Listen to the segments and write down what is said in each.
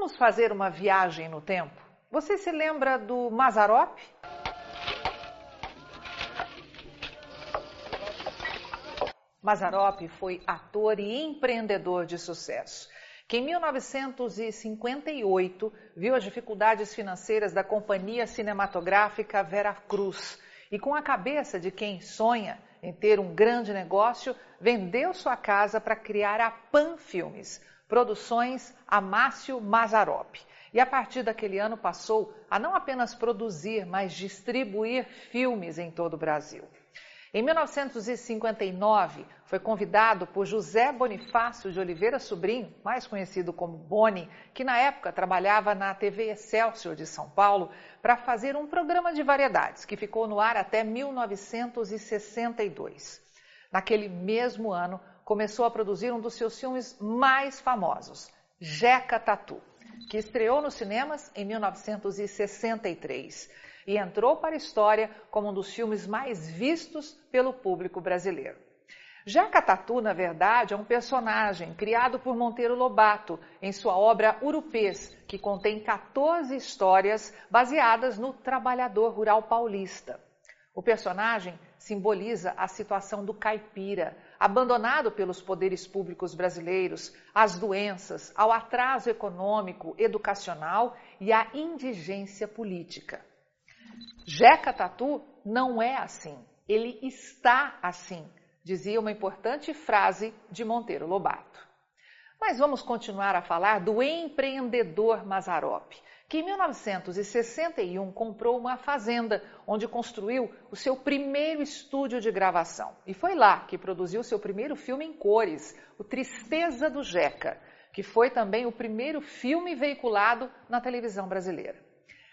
Vamos fazer uma viagem no tempo? Você se lembra do Mazarop? Mazarop foi ator e empreendedor de sucesso, que em 1958 viu as dificuldades financeiras da companhia cinematográfica Vera Cruz e, com a cabeça de quem sonha em ter um grande negócio, vendeu sua casa para criar a Pan Filmes, produções Amácio Mazarop. E a partir daquele ano passou a não apenas produzir, mas distribuir filmes em todo o Brasil. Em 1959, foi convidado por José Bonifácio de Oliveira Sobrinho, mais conhecido como Boni, que na época trabalhava na TV Excelsior de São Paulo, para fazer um programa de variedades que ficou no ar até 1962. Naquele mesmo ano, começou a produzir um dos seus filmes mais famosos, Jeca Tatu, que estreou nos cinemas em 1963 e entrou para a história como um dos filmes mais vistos pelo público brasileiro. Jaca Tatu, na verdade, é um personagem criado por Monteiro Lobato em sua obra Urupês, que contém 14 histórias baseadas no trabalhador rural paulista. O personagem simboliza a situação do caipira, abandonado pelos poderes públicos brasileiros, às doenças, ao atraso econômico, educacional e à indigência política. Jeca Tatu não é assim, ele está assim, dizia uma importante frase de Monteiro Lobato. Mas vamos continuar a falar do empreendedor Mazarop, que em 1961 comprou uma fazenda onde construiu o seu primeiro estúdio de gravação. E foi lá que produziu seu primeiro filme em cores, O Tristeza do Jeca, que foi também o primeiro filme veiculado na televisão brasileira.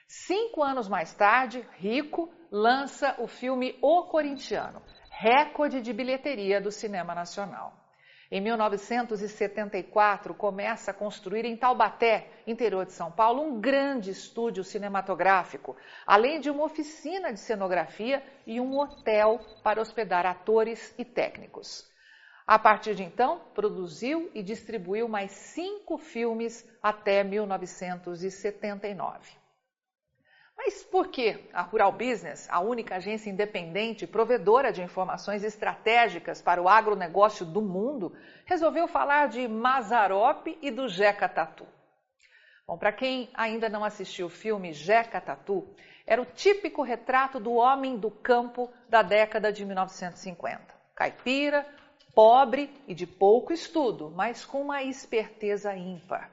Cinco anos mais tarde, Rico lança o filme O Corintiano, recorde de bilheteria do cinema nacional. Em 1974, começa a construir em Taubaté, interior de São Paulo, um grande estúdio cinematográfico, além de uma oficina de cenografia e um hotel para hospedar atores e técnicos. A partir de então, produziu e distribuiu mais cinco filmes até 1979. Mas por que a Rural Business, a única agência independente provedora de informações estratégicas para o agronegócio do mundo, resolveu falar de Mazarop e do Jeca Tatu? Bom, para quem ainda não assistiu o filme Jeca Tatu, era o típico retrato do homem do campo da década de 1950. Caipira, pobre e de pouco estudo, mas com uma esperteza ímpar.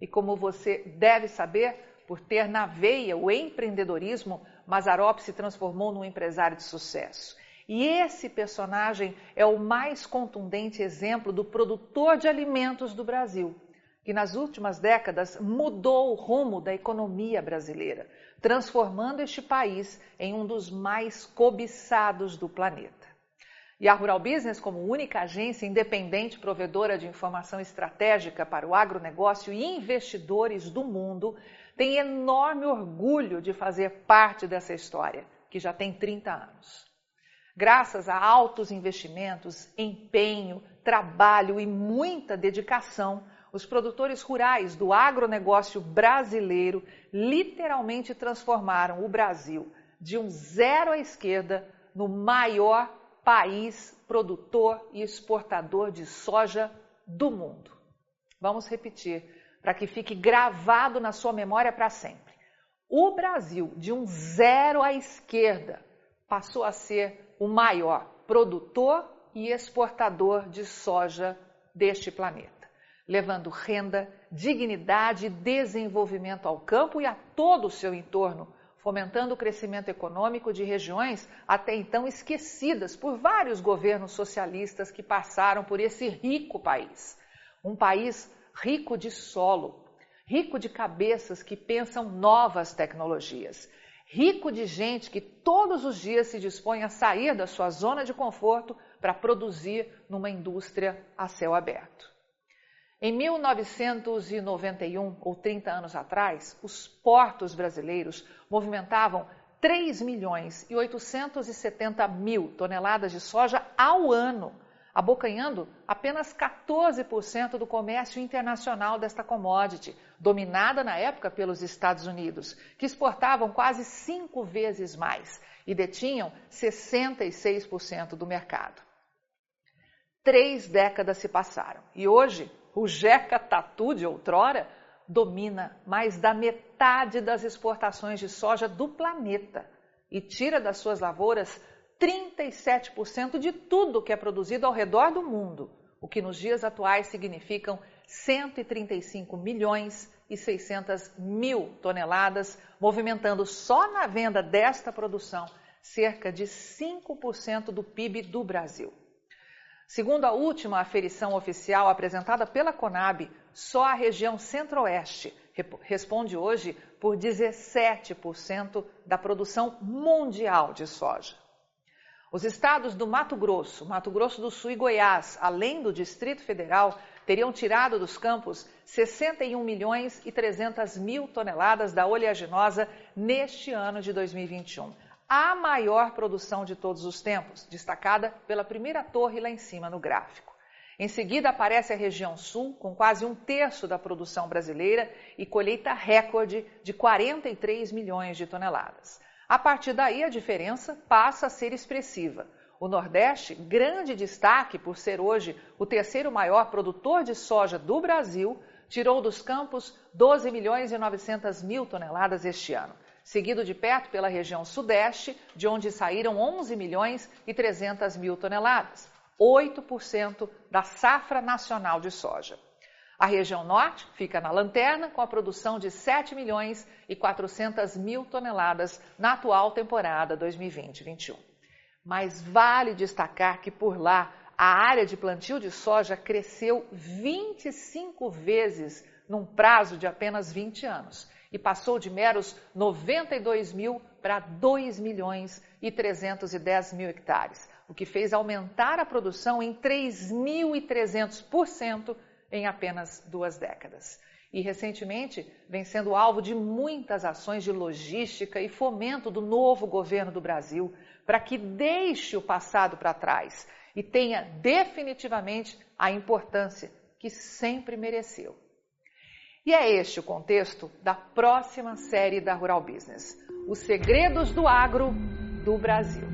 E como você deve saber, por ter na veia o empreendedorismo, Mazarop se transformou num empresário de sucesso. E esse personagem é o mais contundente exemplo do produtor de alimentos do Brasil, que nas últimas décadas mudou o rumo da economia brasileira, transformando este país em um dos mais cobiçados do planeta. E a Rural Business, como única agência independente provedora de informação estratégica para o agronegócio e investidores do mundo, tem enorme orgulho de fazer parte dessa história, que já tem 30 anos. Graças a altos investimentos, empenho, trabalho e muita dedicação, os produtores rurais do agronegócio brasileiro literalmente transformaram o Brasil de um zero à esquerda no maior país produtor e exportador de soja do mundo. Vamos repetir para que fique gravado na sua memória para sempre. O Brasil, de um zero à esquerda, passou a ser o maior produtor e exportador de soja deste planeta, levando renda, dignidade e desenvolvimento ao campo e a todo o seu entorno, fomentando o crescimento econômico de regiões até então esquecidas por vários governos socialistas que passaram por esse rico país. Um país rico de solo, rico de cabeças que pensam novas tecnologias, rico de gente que todos os dias se dispõe a sair da sua zona de conforto para produzir numa indústria a céu aberto. Em 1991, ou 30 anos atrás, os portos brasileiros movimentavam 3 milhões e 870 mil toneladas de soja ao ano, abocanhando apenas 14% do comércio internacional desta commodity, dominada na época pelos Estados Unidos, que exportavam quase cinco vezes mais e detinham 66% do mercado. Três décadas se passaram e hoje o Jeca Tatu de outrora domina mais da metade das exportações de soja do planeta e tira das suas lavouras 37% de tudo que é produzido ao redor do mundo, o que nos dias atuais significam 135 milhões e 600 mil toneladas, movimentando só na venda desta produção cerca de 5% do PIB do Brasil. Segundo a última aferição oficial apresentada pela Conab, só a região Centro-Oeste responde hoje por 17% da produção mundial de soja. Os estados do Mato Grosso, Mato Grosso do Sul e Goiás, além do Distrito Federal, teriam tirado dos campos 61 milhões e 300 mil toneladas da oleaginosa neste ano de 2021. A maior produção de todos os tempos, destacada pela primeira torre lá em cima no gráfico. Em seguida aparece a região sul, com quase um terço da produção brasileira e colheita recorde de 43 milhões de toneladas. A partir daí, a diferença passa a ser expressiva. O Nordeste, grande destaque por ser hoje o terceiro maior produtor de soja do Brasil, tirou dos campos 12 milhões e 900 mil toneladas este ano, seguido de perto pela região Sudeste, de onde saíram 11 milhões e 300 mil toneladas, 8% da safra nacional de soja. A região norte fica na lanterna com a produção de 7 milhões e 400 mil toneladas na atual temporada 2020-21. Mas vale destacar que por lá a área de plantio de soja cresceu 25 vezes num prazo de apenas 20 anos e passou de meros 92 mil para 2 milhões e 310 mil hectares, o que fez aumentar a produção em 3.300% em apenas duas décadas. E recentemente vem sendo alvo de muitas ações de logística e fomento do novo governo do Brasil para que deixe o passado para trás e tenha definitivamente a importância que sempre mereceu. E é este o contexto da próxima série da Rural Business: Os Segredos do Agro do Brasil.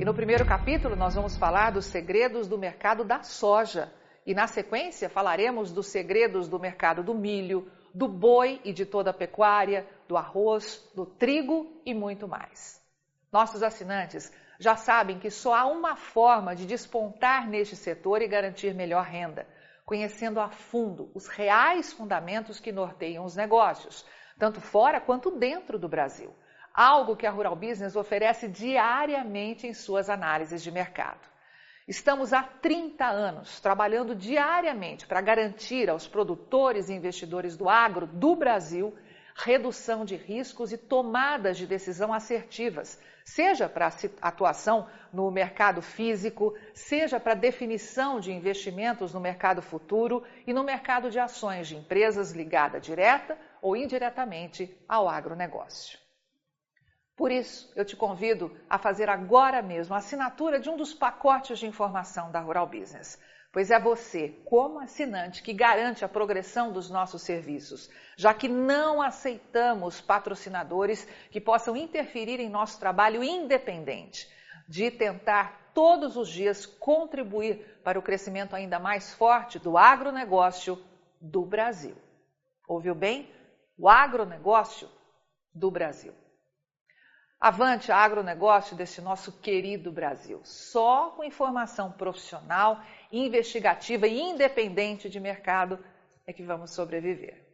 E no primeiro capítulo nós vamos falar dos segredos do mercado da soja e na sequência falaremos dos segredos do mercado do milho, do boi e de toda a pecuária, do arroz, do trigo e muito mais. Nossos assinantes já sabem que só há uma forma de despontar neste setor e garantir melhor renda, conhecendo a fundo os reais fundamentos que norteiam os negócios, tanto fora quanto dentro do Brasil. Algo que a Rural Business oferece diariamente em suas análises de mercado. Estamos há 30 anos trabalhando diariamente para garantir aos produtores e investidores do agro do Brasil redução de riscos e tomadas de decisão assertivas, seja para atuação no mercado físico, seja para definição de investimentos no mercado futuro e no mercado de ações de empresas ligadas direta ou indiretamente ao agronegócio. Por isso, eu te convido a fazer agora mesmo a assinatura de um dos pacotes de informação da Rural Business, pois é você, como assinante, que garante a progressão dos nossos serviços, já que não aceitamos patrocinadores que possam interferir em nosso trabalho independente, de tentar todos os dias contribuir para o crescimento ainda mais forte do agronegócio do Brasil. Ouviu bem? O agronegócio do Brasil. Avante agronegócio desse nosso querido Brasil. Só com informação profissional, investigativa e independente de mercado é que vamos sobreviver.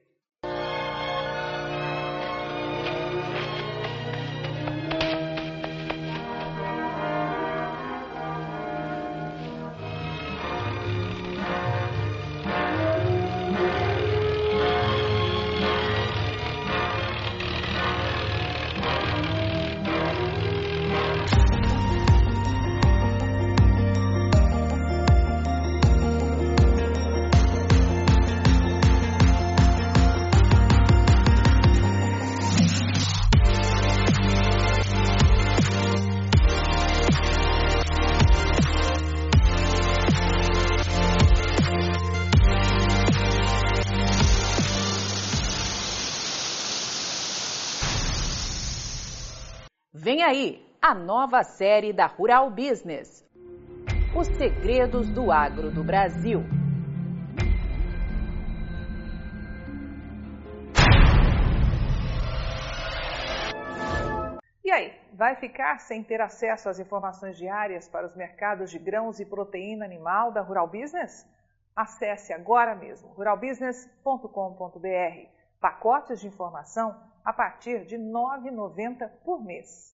Vem aí a nova série da Rural Business. Os segredos do agro do Brasil. E aí, vai ficar sem ter acesso às informações diárias para os mercados de grãos e proteína animal da Rural Business? Acesse agora mesmo ruralbusiness.com.br. Pacotes de informação a partir de R$ 9,90 por mês.